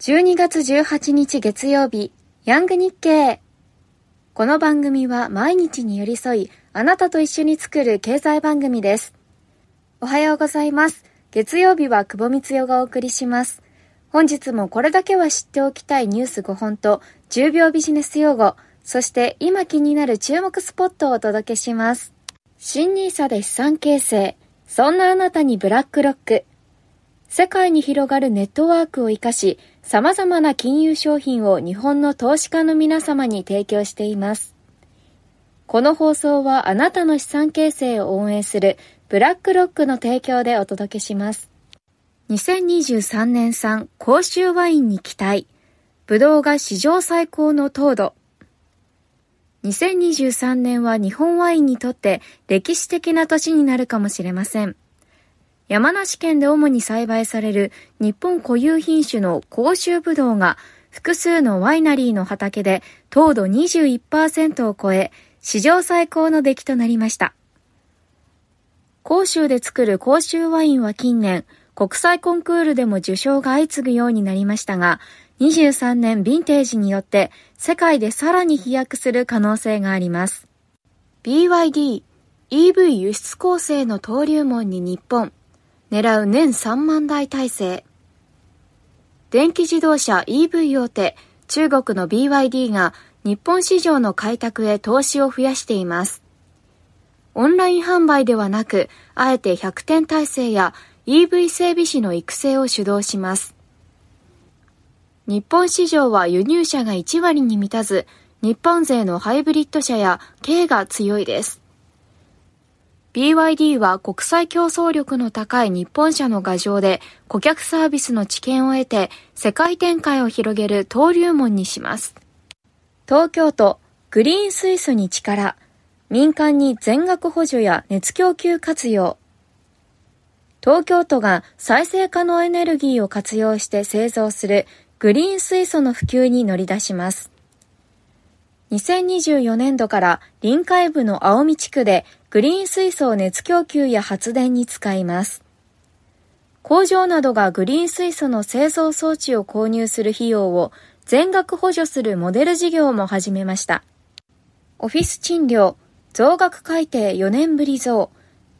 12月18日月曜日、ヤング日経。この番組は毎日に寄り添い、あなたと一緒に作る経済番組です。おはようございます。月曜日は久保光代がお送りします。本日もこれだけは知っておきたいニュース5本と10秒ビジネス用語、そして今気になる注目スポットをお届けします。新ニーサで資産形成。そんなあなたにブラックロック。世界に広がるネットワークを活かし、様々な金融商品を日本の投資家の皆様に提供しています。この放送はあなたの資産形成を応援するブラックロックの提供でお届けします。2023年産甲州ワインに期待。ブドウが史上最高の糖度。2023年は日本ワインにとって歴史的な年になるかもしれません。山梨県で主に栽培される日本固有品種の甲州ぶどうが複数のワイナリーの畑で糖度21%を超え、史上最高の出来となりました。甲州で作る甲州ワインは近年、国際コンクールでも受賞が相次ぐようになりましたが、23年ヴィンテージによって世界でさらに飛躍する可能性があります。BYD EV 輸出構成の登竜門に日本。狙う年3万台体制。電気自動車 EV 大手、中国の BYD が日本市場の開拓へ投資を増やしています。オンライン販売ではなく、あえて100点体制や EV 整備士の育成を主導します。日本市場は輸入車が1割に満たず、日本勢のハイブリッド車や軽が強いです。BYD は国際競争力の高い日本車の牙城で顧客サービスの知見を得て世界展開を広げる登竜門にします。東京都グリーン水素に力民間に全額補助や熱供給活用東京都が再生可能エネルギーを活用して製造するグリーン水素の普及に乗り出します。2024年度から臨海部の青海地区でグリーン水素を熱供給や発電に使います。工場などがグリーン水素の製造装置を購入する費用を全額補助するモデル事業も始めました。オフィス賃料、増額改定4年ぶり増、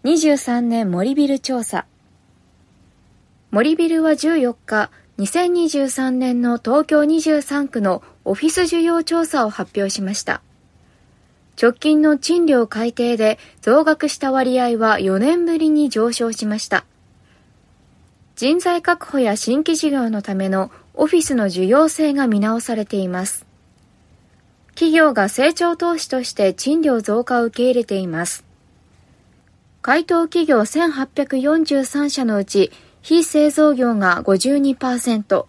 23年森ビル調査。森ビルは14日、2023年の東京23区のオフィス需要調査を発表しました。直近の賃料改定で増額した割合は4年ぶりに上昇しました。人材確保や新規事業のためのオフィスの需要性が見直されています。企業が成長投資として賃料増加を受け入れています。回答企業1843社のうち、非製造業が52%、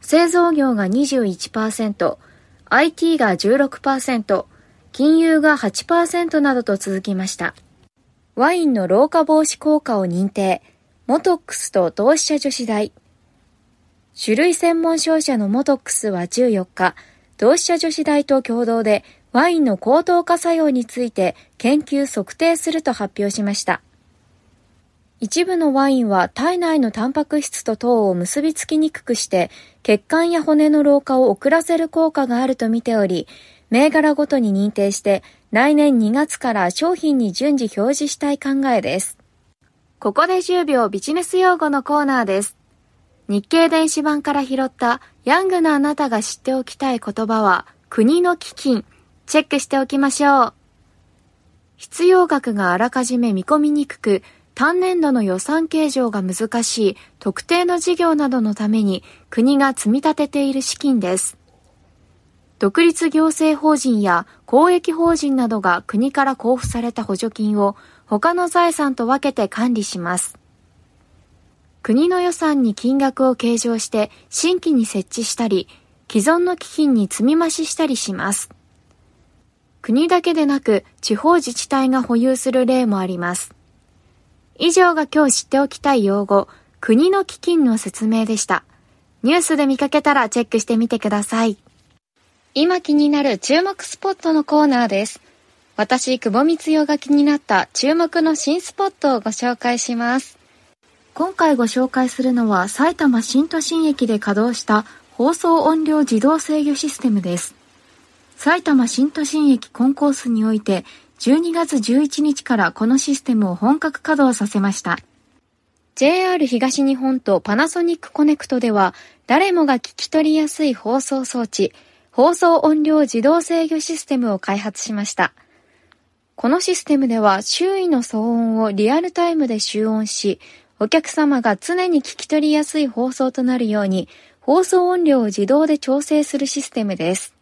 製造業が21%、IT が16%、金融が8%などと続きました。ワインの老化防止効果を認定、モトックスと同志社女子大。種類専門商社のモトックスは14日、同志社女子大と共同でワインの高等化作用について研究測定すると発表しました。一部のワインは体内のタンパク質と糖を結びつきにくくして血管や骨の老化を遅らせる効果があると見ており、銘柄ごとに認定して来年2月から商品に順次表示したい考えです。ここで10秒ビジネス用語のコーナーです。日経電子版から拾ったヤングなあなたが知っておきたい言葉は国の基金。チェックしておきましょう。必要額があらかじめ見込みにくく、単年度の予算計上が難しい特定の事業などのために国が積み立てている資金です。独立行政法人や公益法人などが国から交付された補助金を他の財産と分けて管理します。国の予算に金額を計上して新規に設置したり、既存の基金に積み増ししたりします。国だけでなく地方自治体が保有する例もあります。以上が今日知っておきたい用語、国の基金の説明でした。ニュースで見かけたらチェックしてみてください。今気になる注目スポットのコーナーです。私、久保光代が気になった注目の新スポットをご紹介します。今回ご紹介するのは埼玉新都心駅で稼働した放送音量自動制御システムです。埼玉新都心駅コンコースにおいて12月11日からこのシステムを本格稼働させました。JR 東日本とパナソニックコネクトでは誰もが聞き取りやすい放送装置、放送音量自動制御システムを開発しました。このシステムでは周囲の騒音をリアルタイムで集音し、お客様が常に聞き取りやすい放送となるように、放送音量を自動で調整するシステムです。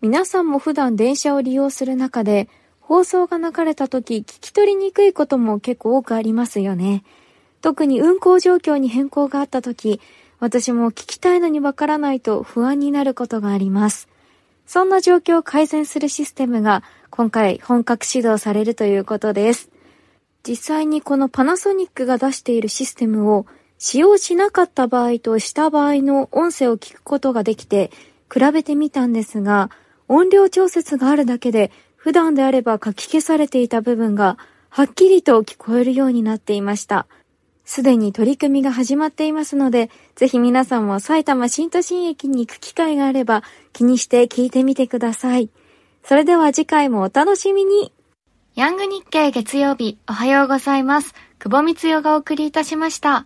皆さんも普段電車を利用する中で、放送が流れた時聞き取りにくいことも結構多くありますよね。特に運行状況に変更があった時、私も聞きたいのにわからないと不安になることがあります。そんな状況を改善するシステムが今回本格始動されるということです。実際にこのパナソニックが出しているシステムを使用しなかった場合とした場合の音声を聞くことができて比べてみたんですが、音量調節があるだけで普段であれば書き消されていた部分がはっきりと聞こえるようになっていました。すでに取り組みが始まっていますので、ぜひ皆さんも埼玉新都心駅に行く機会があれば気にして聞いてみてください。それでは次回もお楽しみにヤング日経月曜日、おはようございます。久保光代がお送りいたしました。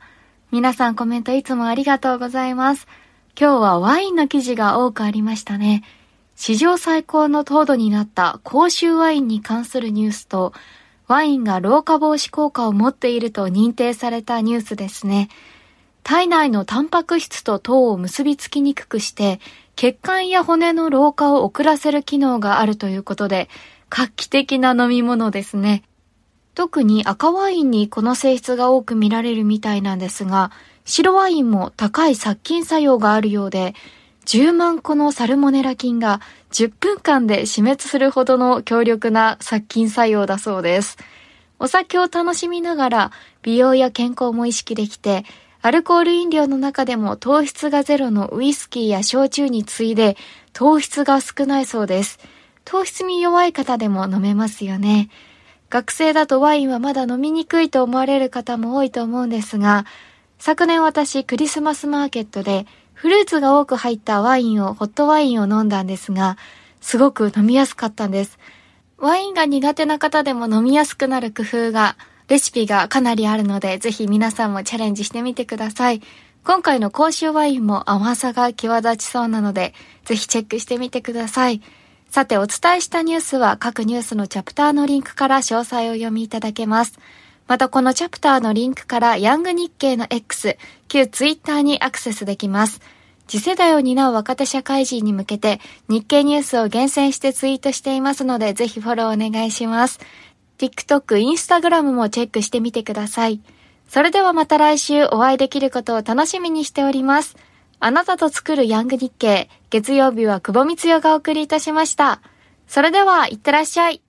皆さんコメントいつもありがとうございます。今日はワインの記事が多くありましたね。史上最高の糖度になった公衆ワインに関するニュースと、ワインが老化防止効果を持っていると認定されたニュースですね。体内のタンパク質と糖を結びつきにくくして、血管や骨の老化を遅らせる機能があるということで、画期的な飲み物ですね。特に赤ワインにこの性質が多く見られるみたいなんですが、白ワインも高い殺菌作用があるようで、10万個のサルモネラ菌が10分間で死滅するほどの強力な殺菌作用だそうです。お酒を楽しみながら美容や健康も意識できて、アルコール飲料の中でも糖質がゼロのウイスキーや焼酎に次いで糖質が少ないそうです。糖質に弱い方でも飲めますよね。学生だとワインはまだ飲みにくいと思われる方も多いと思うんですが、昨年私クリスマスマーケットでフルーツが多く入ったワインを、ホットワインを飲んだんですが、すごく飲みやすかったんです。ワインが苦手な方でも飲みやすくなる工夫が、レシピがかなりあるので、ぜひ皆さんもチャレンジしてみてください。今回の甲州ワインも甘さが際立ちそうなので、ぜひチェックしてみてください。さて、お伝えしたニュースは各ニュースのチャプターのリンクから詳細を読みいただけます。またこのチャプターのリンクからヤング日経の X、旧ツイッターにアクセスできます。次世代を担う若手社会人に向けて日経ニュースを厳選してツイートしていますのでぜひフォローお願いします。TikTok、Instagram もチェックしてみてください。それではまた来週お会いできることを楽しみにしております。あなたと作るヤング日経、月曜日は久保光代がお送りいたしました。それでは、いってらっしゃい。